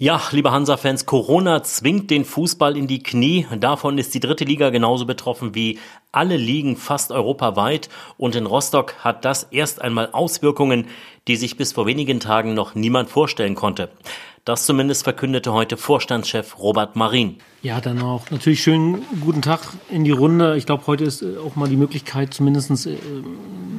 Ja, liebe Hansa-Fans, Corona zwingt den Fußball in die Knie. Davon ist die dritte Liga genauso betroffen wie alle Ligen fast europaweit. Und in Rostock hat das erst einmal Auswirkungen, die sich bis vor wenigen Tagen noch niemand vorstellen konnte. Das zumindest verkündete heute Vorstandschef Robert Marin. Ja, dann auch natürlich schönen guten Tag in die Runde. Ich glaube, heute ist äh, auch mal die Möglichkeit, zumindest äh,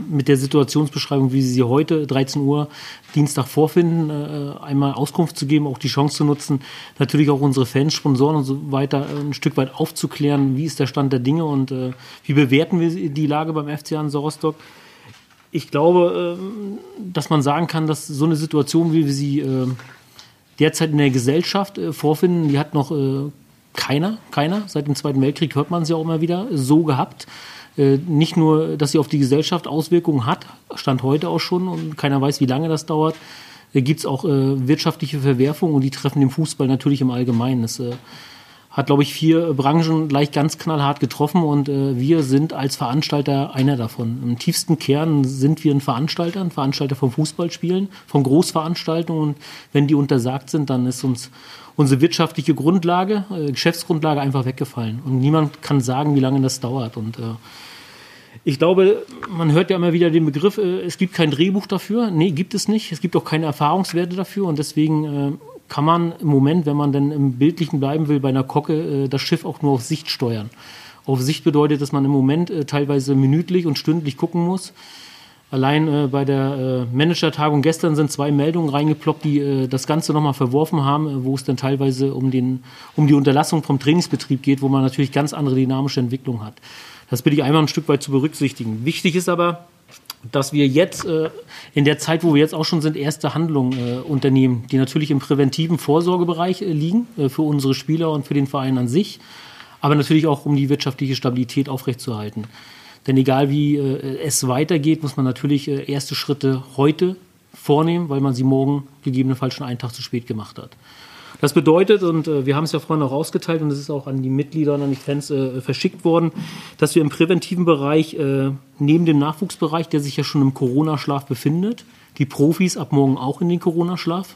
mit der Situationsbeschreibung, wie Sie sie heute, 13 Uhr, Dienstag vorfinden, äh, einmal Auskunft zu geben, auch die Chance zu nutzen, natürlich auch unsere Fans, Sponsoren und so weiter ein Stück weit aufzuklären, wie ist der Stand der Dinge und wie bewerten wir die Lage beim FC Hansa Rostock. Ich glaube, ähm, dass man sagen kann, dass so eine Situation, wie wir sie derzeit in der Gesellschaft äh, vorfinden, die hat noch äh, keiner, keiner. Seit dem Zweiten Weltkrieg hört man sie auch immer wieder so gehabt. Äh, nicht nur, dass sie auf die Gesellschaft Auswirkungen hat, stand heute auch schon und keiner weiß, wie lange das dauert. Äh, Gibt es auch äh, wirtschaftliche Verwerfungen und die treffen den Fußball natürlich im Allgemeinen. Das hat, glaube ich, vier Branchen gleich ganz knallhart getroffen und äh, wir sind als Veranstalter einer davon. Im tiefsten Kern sind wir ein Veranstalter, ein Veranstalter von Fußballspielen, von Großveranstaltungen und wenn die untersagt sind, dann ist uns unsere wirtschaftliche Grundlage, äh, Geschäftsgrundlage einfach weggefallen und niemand kann sagen, wie lange das dauert und äh, ich glaube, man hört ja immer wieder den Begriff, äh, es gibt kein Drehbuch dafür. Nee, gibt es nicht. Es gibt auch keine Erfahrungswerte dafür und deswegen äh, kann man im Moment, wenn man dann im Bildlichen bleiben will, bei einer Kocke äh, das Schiff auch nur auf Sicht steuern. Auf Sicht bedeutet, dass man im Moment äh, teilweise minütlich und stündlich gucken muss. Allein äh, bei der äh, Manager-Tagung gestern sind zwei Meldungen reingeploppt, die das Ganze nochmal verworfen haben, wo es dann teilweise um, den, um die Unterlassung vom Trainingsbetrieb geht, wo man natürlich ganz andere dynamische Entwicklung hat. Das bitte ich einmal ein Stück weit zu berücksichtigen. Wichtig ist aber, dass wir jetzt äh, in der Zeit, wo wir jetzt auch schon sind, erste Handlungen äh, unternehmen, die natürlich im präventiven Vorsorgebereich äh, liegen äh, für unsere Spieler und für den Verein an sich, aber natürlich auch um die wirtschaftliche Stabilität aufrechtzuerhalten. Denn egal wie äh, es weitergeht, muss man natürlich äh, erste Schritte heute vornehmen, weil man sie morgen gegebenenfalls schon einen Tag zu spät gemacht hat. Das bedeutet, und äh, wir haben es ja vorhin auch ausgeteilt und es ist auch an die Mitglieder und an die Fans äh, verschickt worden, dass wir im präventiven Bereich äh, neben dem Nachwuchsbereich, der sich ja schon im Corona-Schlaf befindet, die Profis ab morgen auch in den Corona-Schlaf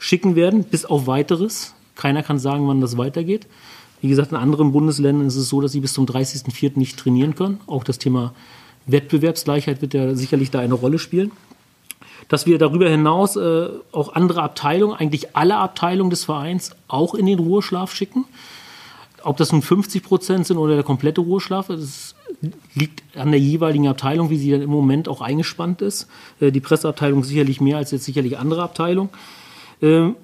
schicken werden, bis auf weiteres. Keiner kann sagen, wann das weitergeht. Wie gesagt, in anderen Bundesländern ist es so, dass sie bis zum 30.04. nicht trainieren können. Auch das Thema Wettbewerbsgleichheit wird ja sicherlich da eine Rolle spielen dass wir darüber hinaus äh, auch andere Abteilungen, eigentlich alle Abteilungen des Vereins, auch in den Ruheschlaf schicken. Ob das nun 50 Prozent sind oder der komplette Ruheschlaf, das liegt an der jeweiligen Abteilung, wie sie dann im Moment auch eingespannt ist. Äh, die Presseabteilung sicherlich mehr als jetzt sicherlich andere Abteilungen. Ähm,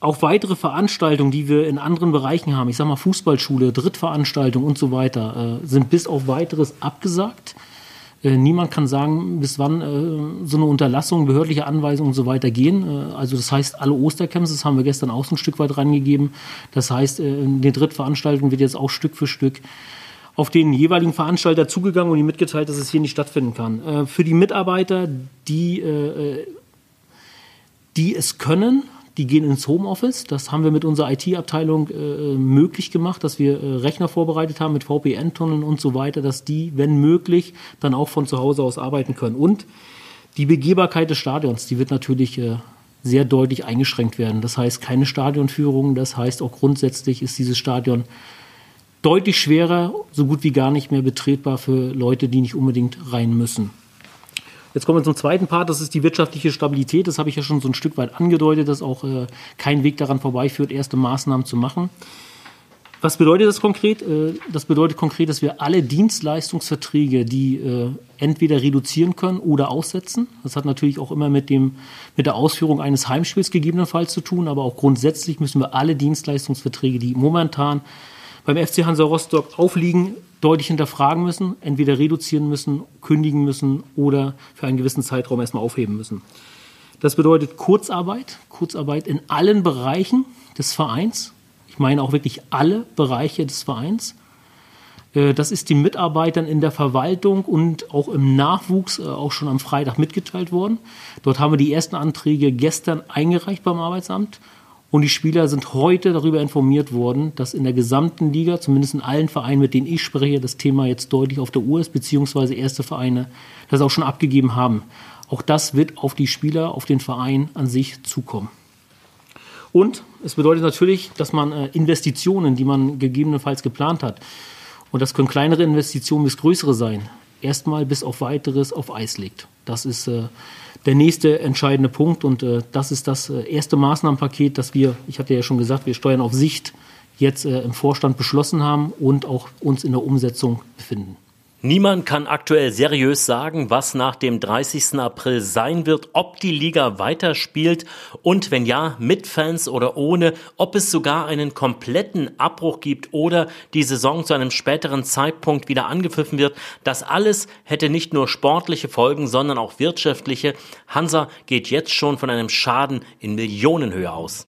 auch weitere Veranstaltungen, die wir in anderen Bereichen haben, ich sage mal Fußballschule, Drittveranstaltungen und so weiter, äh, sind bis auf weiteres abgesagt. Äh, niemand kann sagen, bis wann äh, so eine Unterlassung, behördliche Anweisungen und so weiter gehen. Äh, also das heißt, alle Ostercamps, das haben wir gestern auch so ein Stück weit rangegeben. Das heißt, in den Drittveranstaltungen wird jetzt auch Stück für Stück auf den jeweiligen Veranstalter zugegangen und ihm mitgeteilt, dass es hier nicht stattfinden kann. Für die Mitarbeiter, die, die es können, die gehen ins Homeoffice. Das haben wir mit unserer IT-Abteilung äh, möglich gemacht, dass wir äh, Rechner vorbereitet haben mit VPN-Tunneln und so weiter, dass die, wenn möglich, dann auch von zu Hause aus arbeiten können. Und die Begehbarkeit des Stadions, die wird natürlich äh, sehr deutlich eingeschränkt werden. Das heißt, keine Stadionführung. Das heißt, auch grundsätzlich ist dieses Stadion deutlich schwerer, so gut wie gar nicht mehr betretbar für Leute, die nicht unbedingt rein müssen. Jetzt kommen wir zum zweiten Part, das ist die wirtschaftliche Stabilität. Das habe ich ja schon so ein Stück weit angedeutet, dass auch äh, kein Weg daran vorbeiführt, erste Maßnahmen zu machen. Was bedeutet das konkret? Äh, das bedeutet konkret, dass wir alle Dienstleistungsverträge, die äh, entweder reduzieren können oder aussetzen. Das hat natürlich auch immer mit, dem, mit der Ausführung eines Heimspiels gegebenenfalls zu tun, aber auch grundsätzlich müssen wir alle Dienstleistungsverträge, die momentan beim FC Hansa Rostock aufliegen, deutlich hinterfragen müssen, entweder reduzieren müssen, kündigen müssen oder für einen gewissen Zeitraum erstmal aufheben müssen. Das bedeutet Kurzarbeit, Kurzarbeit in allen Bereichen des Vereins. Ich meine auch wirklich alle Bereiche des Vereins. Äh, das ist den Mitarbeitern in der Verwaltung und auch im Nachwuchs äh, auch schon am Freitag mitgeteilt worden. Dort haben wir die ersten Anträge gestern eingereicht beim Arbeitsamt und die Spieler sind heute darüber informiert worden, dass in der gesamten Liga, zumindest in allen Vereinen, mit denen ich spreche, das Thema jetzt deutlich auf der Uhr ist, beziehungsweise erste Vereine das auch schon abgegeben haben. Auch das wird auf die Spieler, auf den Verein an sich zukommen. Und es bedeutet natürlich, dass man äh, Investitionen, die man gegebenenfalls geplant hat, und das können kleinere Investitionen bis größere sein, erstmal bis auf weiteres auf Eis legt. Das ist äh, der nächste entscheidende Punkt und äh, das ist das äh, erste Maßnahmenpaket, das wir, ich hatte ja schon gesagt, wir steuern auf Sicht jetzt im Vorstand beschlossen haben und auch uns in der Umsetzung befinden. Niemand kann aktuell seriös sagen, was nach dem 30. April sein wird, ob die Liga weiterspielt und wenn ja, mit Fans oder ohne, ob es sogar einen kompletten Abbruch gibt oder die Saison zu einem späteren Zeitpunkt wieder angepfiffen wird. Das alles hätte nicht nur sportliche Folgen, sondern auch wirtschaftliche. Hansa geht jetzt schon von einem Schaden in Millionenhöhe aus.